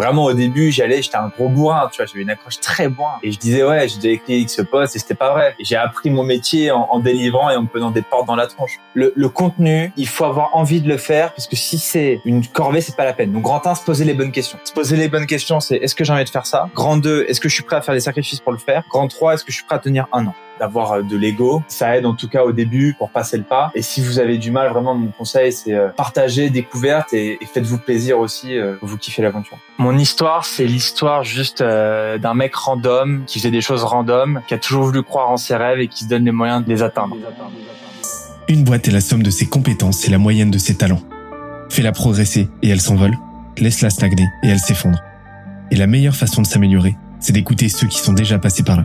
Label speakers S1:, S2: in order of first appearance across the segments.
S1: Vraiment au début, j'allais, j'étais un gros bourrin, tu vois, j'avais une accroche très bourrin. Et je disais ouais, j'ai déjà écrit X poste et c'était pas vrai. J'ai appris mon métier en, délivrant et en me des portes dans la tronche. Le, le, contenu, il faut avoir envie de le faire parce que si c'est une corvée, c'est pas la peine. Donc grand 1, se poser les bonnes questions. Se poser les bonnes questions, c'est est-ce que j'ai envie de faire ça? Grand 2, est-ce que je suis prêt à faire des sacrifices pour le faire? Grand 3, est-ce que je suis prêt à tenir un an? D'avoir euh, de l'ego. Ça aide en tout cas au début pour passer le pas. Et si vous avez du mal, vraiment, mon conseil, c'est euh, partager, découverte et, et faites-vous plaisir aussi. Euh, vous kiffez l'aventure. Mon histoire, c'est l'histoire juste d'un mec random qui faisait des choses random, qui a toujours voulu croire en ses rêves et qui se donne les moyens de les atteindre.
S2: Une boîte est la somme de ses compétences et la moyenne de ses talents. Fais-la progresser et elle s'envole. Laisse-la stagner et elle s'effondre. Et la meilleure façon de s'améliorer, c'est d'écouter ceux qui sont déjà passés par là.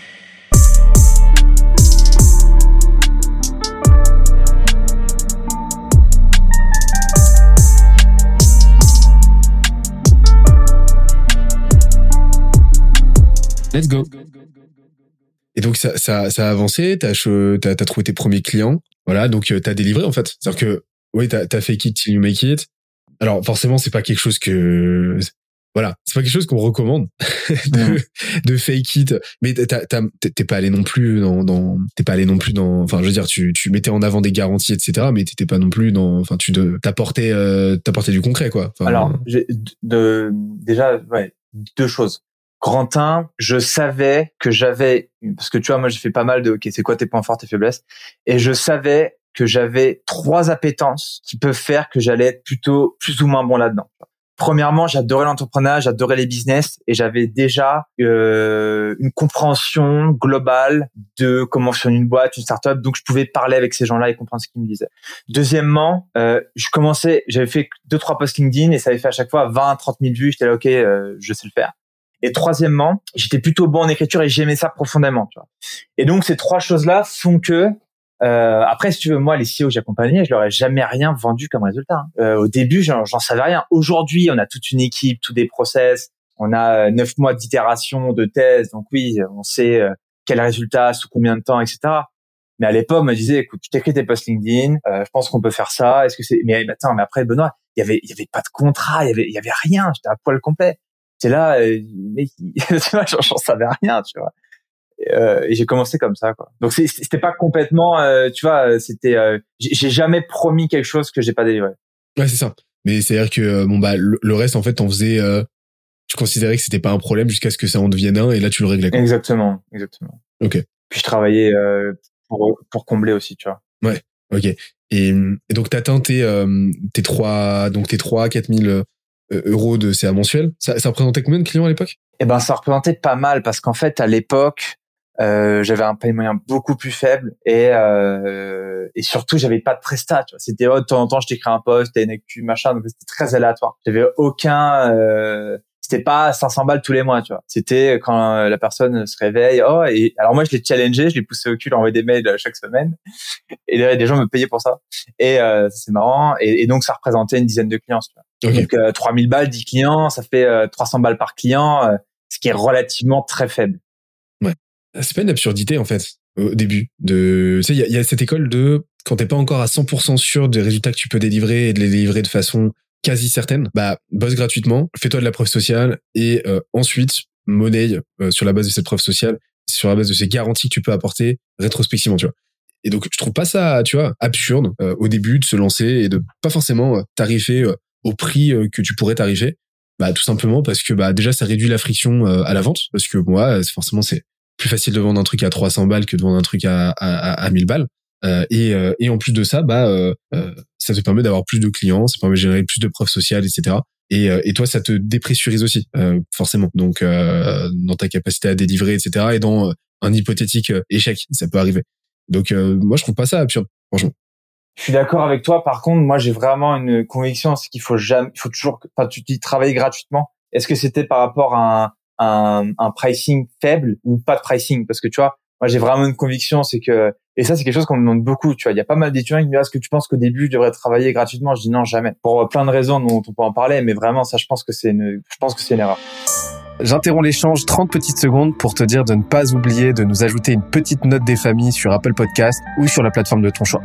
S2: Let's go.
S3: Et donc ça, ça, ça a avancé, t'as as, as trouvé tes premiers clients, voilà, donc euh, t'as délivré en fait. C'est-à-dire que oui, t'as as fait it till you make it. Alors forcément, c'est pas quelque chose que voilà, c'est pas quelque chose qu'on recommande de, de, fake it, mais t'es pas allé non plus dans, dans t'es pas allé non plus dans, enfin je veux dire, tu, tu mettais en avant des garanties, etc., mais t'étais pas non plus dans, enfin tu t'apportais euh, t'apportais du concret quoi.
S1: Alors de, déjà ouais deux choses. Grand 1, je savais que j'avais, parce que tu vois, moi j'ai fait pas mal de, ok, c'est quoi tes points forts, tes faiblesses, et je savais que j'avais trois appétences qui peuvent faire que j'allais être plutôt plus ou moins bon là-dedans. Premièrement, j'adorais l'entrepreneuriat, j'adorais les business et j'avais déjà euh, une compréhension globale de comment fonctionne une boîte, une startup, donc je pouvais parler avec ces gens-là et comprendre ce qu'ils me disaient. Deuxièmement, euh, je commençais, j'avais fait deux trois posts LinkedIn et ça avait fait à chaque fois 20 30 000 vues. J'étais là, ok, euh, je sais le faire. Et troisièmement, j'étais plutôt bon en écriture et j'aimais ça profondément. Tu vois. Et donc ces trois choses-là font que euh, après, si tu veux, moi, les CEO que j'accompagnais, je leur ai jamais rien vendu comme résultat. Hein. Euh, au début, j'en savais rien. Aujourd'hui, on a toute une équipe, tous des process. On a euh, neuf mois d'itération, de thèse. Donc oui, on sait euh, quel résultat, sous combien de temps, etc. Mais à l'époque, on me disait, écoute, tu t'écris tes posts LinkedIn. Euh, je pense qu'on peut faire ça. Est-ce que c'est Mais attends, mais après, Benoît, il y avait, y avait pas de contrat. Il y avait, il y avait rien. J'étais à poil complet c'est là, euh, mais tu vois, j'en savais rien, tu vois. Et, euh, et j'ai commencé comme ça, quoi. Donc c'était pas complètement, euh, tu vois, c'était, euh, j'ai jamais promis quelque chose que j'ai pas délivré.
S3: Ouais, c'est ça. Mais c'est à dire que bon bah le, reste en fait, on faisait, tu considérais que c'était pas un problème jusqu'à ce que ça en devienne un, et là tu le réglais. Quoi.
S1: Exactement, exactement.
S3: Ok.
S1: Puis je travaillais pour pour combler aussi, tu vois.
S3: Ouais. Ok. Et, et donc t'atteins tes tes trois donc tes trois quatre mille euh, euros de CA mensuel. Ça, ça représentait combien de clients à l'époque?
S1: Eh ben, ça représentait pas mal parce qu'en fait, à l'époque, euh, j'avais un paiement moyen beaucoup plus faible et euh, et surtout j'avais pas de prestat c'était oh, de temps en temps je t'écris un poste t'as une actu machin donc c'était très aléatoire. J'avais aucun euh, c'était pas 500 balles tous les mois tu vois. C'était quand la personne se réveille oh et alors moi je l'ai challengé je l'ai poussé au cul envoyé des mails chaque semaine. Et des gens me payaient pour ça. Et euh, c'est marrant. Et, et, donc ça représentait une dizaine de clients tu vois. Donc euh, 3000 balles, 10 clients, ça fait 300 euh, balles par client, euh, ce qui est relativement très faible.
S3: Ouais. C'est pas une absurdité en fait au début de tu sais il y a, y a, cette école de quand t'es pas encore à 100% sûr des résultats que tu peux délivrer et de les délivrer de façon quasi certaine, bah bosse gratuitement, fais-toi de la preuve sociale et euh, ensuite monnaie sur la base de cette preuve sociale, sur la base de ces garanties que tu peux apporter rétrospectivement, tu vois. Et donc je trouve pas ça, tu vois, absurde au début de se lancer et de pas forcément tarifer au prix euh, que tu pourrais t'arriver. Bah tout simplement parce que bah déjà ça réduit la friction euh, à la vente. Parce que moi forcément c'est plus facile de vendre un truc à 300 balles que de vendre un truc à à, à 1000 balles. euh, et, euh, et en plus de ça bah euh, ça te permet d'avoir plus de clients ça permet de générer plus de preuves sociales etc et, et toi ça te dépressurise aussi forcément. Donc dans ta capacité à délivrer etc et dans un hypothétique échec ça peut arriver. Donc moi je trouve pas ça absurde franchement.
S1: Je suis d'accord avec toi. Par contre, moi, j'ai vraiment une conviction, c'est qu'il faut jamais, il faut toujours, enfin, tu dis travailler gratuitement. Est-ce que c'était par rapport à un, un, un pricing faible ou pas de pricing? Parce que tu vois, moi j'ai vraiment une conviction, c'est que et ça c'est quelque chose qu'on me demande beaucoup. Tu vois, il y a pas mal d'étudiants qui me disent est-ce que tu penses qu'au début je devrais travailler gratuitement? Je dis non jamais. Pour plein de raisons dont on peut en parler, mais vraiment ça je pense que c'est une, je pense que c'est une erreur.
S2: J'interromps l'échange 30 petites secondes pour te dire de ne pas oublier de nous ajouter une petite note des familles sur Apple Podcast ou sur la plateforme de ton choix.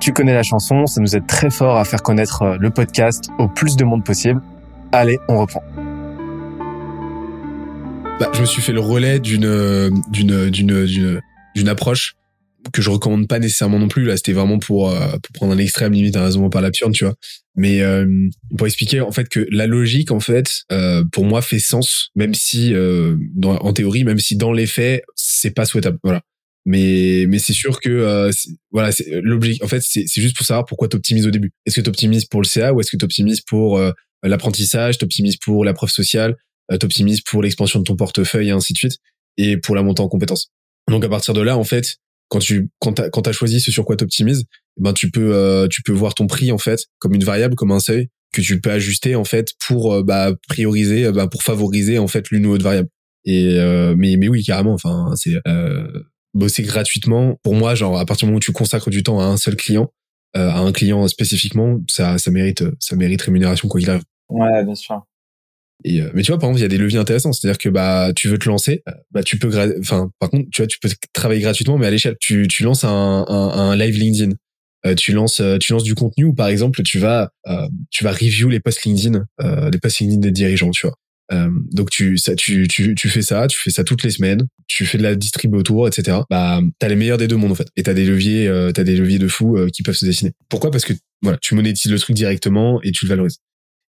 S2: Tu connais la chanson, ça nous aide très fort à faire connaître euh, le podcast au plus de monde possible. Allez, on reprend.
S3: Bah, je me suis fait le relais d'une d'une d'une d'une d'une approche que je recommande pas nécessairement non plus. Là, c'était vraiment pour euh, pour prendre un extrême limite un raisonnement par l'absurde, tu vois. Mais euh, pour expliquer en fait que la logique en fait euh, pour moi fait sens, même si dans, en théorie, même si dans les faits c'est pas souhaitable. Voilà. Mais mais c'est sûr que voilà, c'est l'objectif. En fait, c'est juste pour savoir pourquoi t'optimises au début. Est-ce que t'optimises pour le CA ou est-ce que t'optimises pour l'apprentissage, t'optimises pour la preuve sociale, euh, t'optimises pour l'expansion de ton portefeuille et ainsi de suite, et pour la montée en compétences. Donc à partir de là, en fait, quand tu quand t'as quand as choisi ce sur quoi t'optimises, eh ben tu peux euh, tu peux voir ton prix en fait comme une variable, comme un seuil que tu peux ajuster en fait pour euh, bah, prioriser, bah, pour favoriser en fait l'une ou l'autre variable. Et mais mais oui carrément, enfin c'est bosser gratuitement. Pour moi, genre à partir du moment où tu consacres du temps à un seul client, à un client spécifiquement, ça ça mérite ça mérite rémunération quoi qu'il arrive.
S1: Ouais, bien sûr.
S3: Et, euh, mais tu vois, par exemple, il y a des leviers intéressants. C'est-à-dire que bah, tu veux te lancer, euh, bah, tu peux, enfin, par contre, tu vois, tu peux travailler gratuitement, mais à l'échelle. Tu, tu lances un, un, un live LinkedIn. Euh, tu lances, tu lances du contenu ou par exemple, tu vas, tu vas review les posts LinkedIn, les posts LinkedIn des dirigeants, tu vois. donc tu, ça, tu, tu, tu fais ça, tu fais ça toutes les semaines, tu fais de la distrib autour, etc. Bah, t'as les meilleurs des deux mondes en fait, et t'as des leviers, euh, t'as des leviers de fou qui peuvent se dessiner. Pourquoi? Parce que voilà, tu monétises le truc directement et tu le valorises.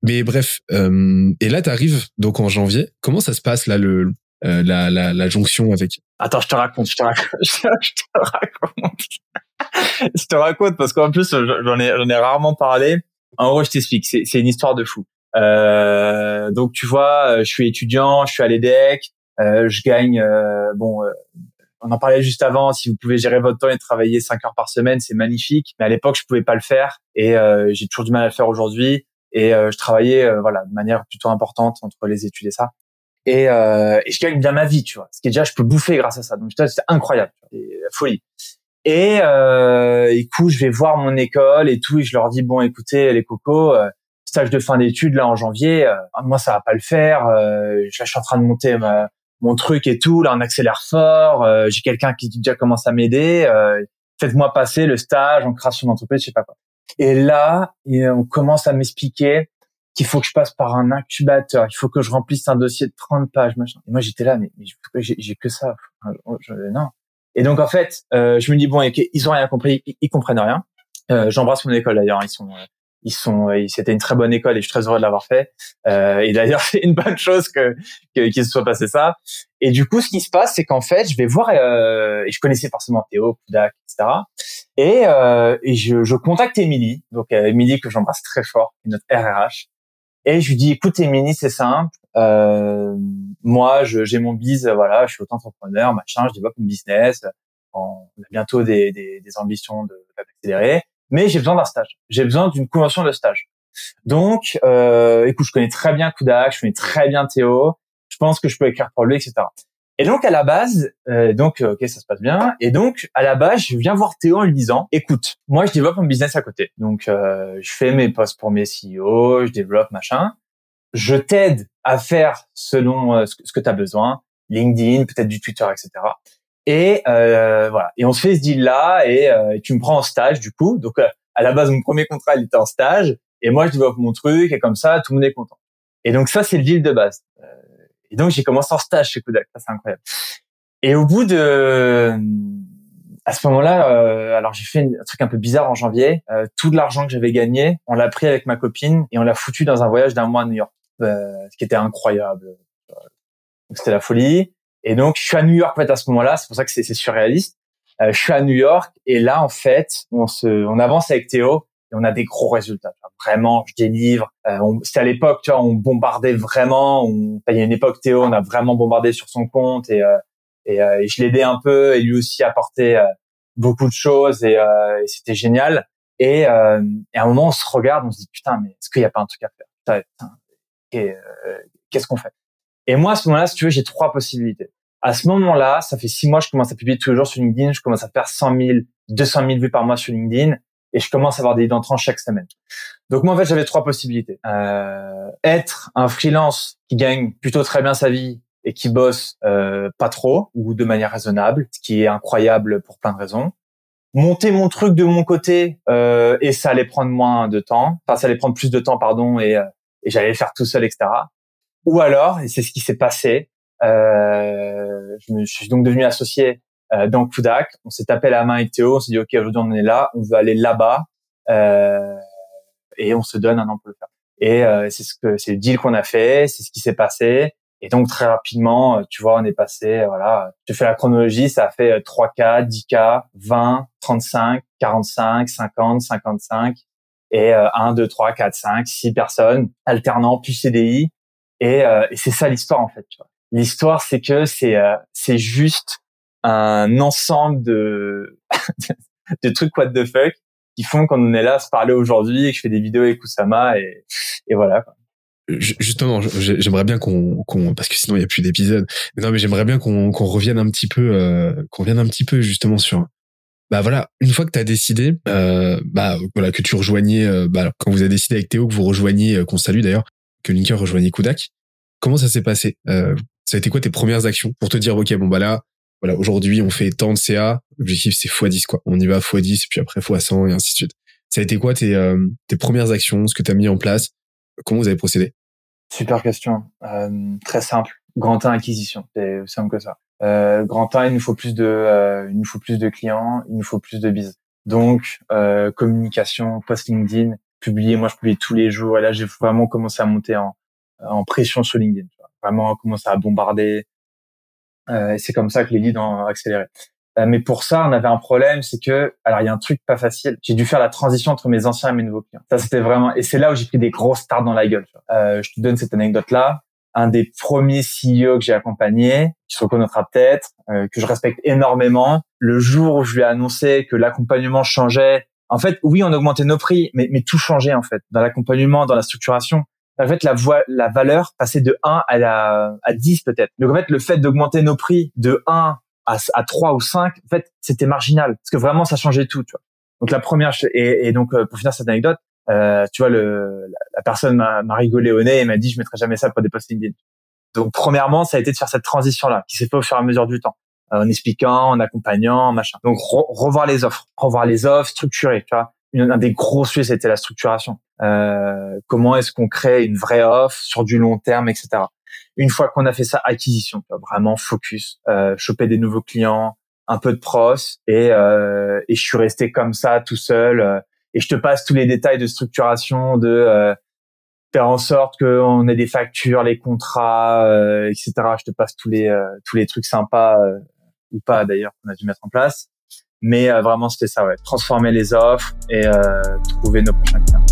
S3: Mais bref, euh, et là t'arrives donc en janvier. Comment ça se passe là le euh, la, la, la jonction avec?
S1: Attends, je te raconte, je te raconte, je te raconte, je te raconte parce qu'en plus j'en ai j'en ai rarement parlé. En gros, je t'explique, c'est c'est une histoire de fou. Euh, donc tu vois, je suis étudiant, je suis à l'EDEC, euh, je gagne euh, bon. Euh, on en parlait juste avant. Si vous pouvez gérer votre temps et travailler 5 heures par semaine, c'est magnifique. Mais à l'époque, je pouvais pas le faire et j'ai toujours du mal à le faire aujourd'hui. Et euh, je travaillais euh, voilà de manière plutôt importante entre les études et ça. Et, euh, et je gagne bien ma vie, tu vois. Ce qui est déjà, je peux bouffer grâce à ça. Donc c'était incroyable, et, folie. Et euh, écoute, je vais voir mon école et tout, et je leur dis bon, écoutez, les cocos, euh, stage de fin d'études là en janvier, euh, moi ça va pas le faire. Euh, je suis en train de monter ma, mon truc et tout, là on accélère fort. J'ai quelqu'un qui déjà commence à m'aider. Faites-moi passer le stage en création d'entreprise, je sais pas quoi. Et là, on commence à m'expliquer qu'il faut que je passe par un incubateur, il faut que je remplisse un dossier de 30 pages, machin. Et moi, j'étais là, mais, j'ai que ça? non. Et donc, en fait, euh, je me dis, bon, ils ont rien compris, ils, comprennent rien. Euh, J'embrasse mon école d'ailleurs, ils sont euh, ils sont, c'était une très bonne école et je suis très heureux de l'avoir fait. Euh, et d'ailleurs, c'est une bonne chose que qu'il se soit passé ça. Et du coup, ce qui se passe, c'est qu'en fait, je vais voir, euh, et je connaissais forcément Théo, Poudac, etc. Et, euh, et je, je contacte Émilie, donc euh, Émilie que j'embrasse très fort, notre RRH. Et je lui dis, écoute Émilie, c'est simple. Euh, moi, j'ai mon biz, voilà, je suis auto-entrepreneur, machin, je développe mon business. On a bientôt des, des, des ambitions de d'accélérer mais j'ai besoin d'un stage. J'ai besoin d'une convention de stage. Donc, euh, écoute, je connais très bien Kudak, je connais très bien Théo. Je pense que je peux écrire pour lui, etc. Et donc à la base, euh, donc ok, ça se passe bien. Et donc à la base, je viens voir Théo en lui disant, écoute, moi je développe mon business à côté. Donc euh, je fais mes posts pour mes CEO, je développe machin. Je t'aide à faire selon euh, ce que, tu as besoin, LinkedIn, peut-être du Twitter, etc. Et euh, voilà. Et on se fait ce deal là et euh, tu me prends en stage du coup. Donc euh, à la base mon premier contrat il était en stage et moi je développe mon truc et comme ça tout le monde est content. Et donc ça c'est le deal de base. Euh, et donc j'ai commencé en stage chez Kodak. Ça c'est incroyable. Et au bout de à ce moment-là, euh, alors j'ai fait un truc un peu bizarre en janvier. tout l'argent que j'avais gagné, on l'a pris avec ma copine et on l'a foutu dans un voyage d'un mois à New York, ce qui était incroyable. C'était la folie. Et donc, je suis à New York en fait à ce moment-là. C'est pour ça que c'est surréaliste. Euh, je suis à New York et là, en fait, on se, on avance avec Théo et on a des gros résultats. Vraiment, je délivre. Euh, C'était à l'époque, tu vois, on bombardait vraiment. Il y a une époque, Théo, on a vraiment bombardé sur son compte et, euh, et, euh, et, je l'aidais un peu et lui aussi apportait euh, beaucoup de choses et, euh, et c'était génial. Et, et, à un moment, on se regarde, on se dit putain, mais est-ce qu'il n'y a pas un truc à faire? Qu'est-ce qu'on fait? Et moi, à ce moment-là, si tu veux, j'ai trois possibilités. À ce moment-là, ça fait six mois, je commence à publier tous les jours sur LinkedIn, je commence à faire 100 000, 200 000 vues par mois sur LinkedIn, et je commence à avoir des d'entrants chaque semaine. Donc moi, en fait, j'avais trois possibilités. Euh, être un freelance qui gagne plutôt très bien sa vie et qui bosse euh, pas trop ou de manière raisonnable, ce qui est incroyable pour plein de raisons monter mon truc de mon côté euh, et ça allait prendre moins de temps, enfin ça allait prendre plus de temps pardon et, euh, et j'allais le faire tout seul etc. Ou alors et c'est ce qui s'est passé, euh, je, me, suis donc devenu associé euh, dans Kudak, on s'est tapé la main avec Théo, on s'est dit ok aujourd'hui on est là, on veut aller là-bas euh, et on se donne un an pour le faire. Et euh, c'est ce que c'est le deal qu'on a fait, c'est ce qui s'est passé. Et donc très rapidement, euh, tu vois, on est passé, euh, voilà, je fais la chronologie, ça a fait 3K, 10K, 20, 35, 45, 50, 55 et 1, 2, 3, 4, 5, 6 personnes alternant plus CDI. Et, euh, c'est ça l'histoire en fait. L'histoire, c'est que c'est c'est juste un ensemble de de trucs what the fuck qui font qu'on est là à se parler aujourd'hui et que je fais des vidéos avec Kusama et, et voilà.
S3: Justement, j'aimerais bien qu'on, parce que sinon il y a plus d'épisodes. Non, mais j'aimerais bien qu'on, qu'on revienne un petit peu, euh, qu'on revienne un petit peu justement sur. Bah voilà, une fois que tu as décidé, euh, bah voilà que tu rejoignais, euh, bah quand vous avez décidé avec Théo que vous rejoigniez, euh, qu'on salue d'ailleurs, que Linker rejoignait Kudak. Comment ça s'est passé? Euh, Ça a été quoi tes premières actions pour te dire ok bon bah là, voilà aujourd'hui on fait tant de CA, l'objectif c'est x10 quoi, on y va x10 et puis après x100 et ainsi de suite. Ça a été quoi tes, tes premières actions, ce que tu as mis en place? Comment vous avez procédé?
S1: Super question. Euh, très simple. Grand 1 acquisition. C'est simple que ça. Euh, grand 1, il nous faut plus de, euh, il nous faut plus de clients, il nous faut plus de biz. Donc euh, communication, post LinkedIn, publier. Moi, je publie tous les jours. Et là, j'ai vraiment commencé à monter en, en pression sur LinkedIn. Vraiment commencé à bombarder. Euh, et c'est comme ça que les leads ont accéléré. Euh, mais pour ça, on avait un problème, c'est que, alors il y a un truc pas facile. J'ai dû faire la transition entre mes anciens et mes nouveaux clients. Ça, c'était vraiment, et c'est là où j'ai pris des grosses stars dans la gueule. Euh, je te donne cette anecdote-là. Un des premiers CEO que j'ai accompagné, qui se reconnaîtra peut-être, euh, que je respecte énormément, le jour où je lui ai annoncé que l'accompagnement changeait, en fait, oui, on augmentait nos prix, mais, mais tout changeait en fait dans l'accompagnement, dans la structuration. En fait, la, la valeur passait de 1 à, la, à 10 peut-être. Donc en fait, le fait d'augmenter nos prix de 1 à, à 3 ou 5, en fait, c'était marginal. Parce que vraiment, ça changeait tout, tu vois. Donc la première, et, donc euh, pour finir cette anecdote, euh, tu vois, le, la, personne m'a rigolé au nez et m'a dit, je mettrai jamais ça pour des posts LinkedIn. Donc premièrement, ça a été de faire cette transition-là, qui s'est fait au fur et à mesure du temps, en expliquant, en accompagnant, machin. Donc revoir les offres, revoir les offres, structurer, tu vois. Une, un des gros sujets, c'était la structuration. Euh, comment est-ce qu'on crée une vraie offre sur du long terme, etc. Une fois qu'on a fait ça, acquisition, vraiment focus, euh, choper des nouveaux clients, un peu de pros et, euh, et je suis resté comme ça tout seul. Euh, et je te passe tous les détails de structuration, de euh, faire en sorte qu'on ait des factures, les contrats, euh, etc. Je te passe tous les tous les trucs sympas ou pas d'ailleurs qu'on a dû mettre en place. Mais vraiment c'était ça, ouais, transformer les offres et trouver nos prochains clients.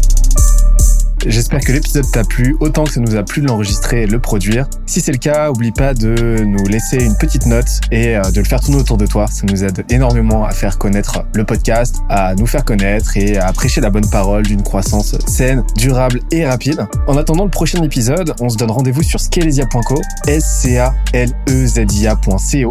S2: J'espère que l'épisode t'a plu autant que ça nous a plu de l'enregistrer et de le produire. Si c'est le cas, oublie pas de nous laisser une petite note et euh, de le faire tourner autour de toi. Ça nous aide énormément à faire connaître le podcast, à nous faire connaître et à prêcher la bonne parole d'une croissance saine, durable et rapide. En attendant le prochain épisode, on se donne rendez-vous sur scalesia.co, s c a l e z i a.co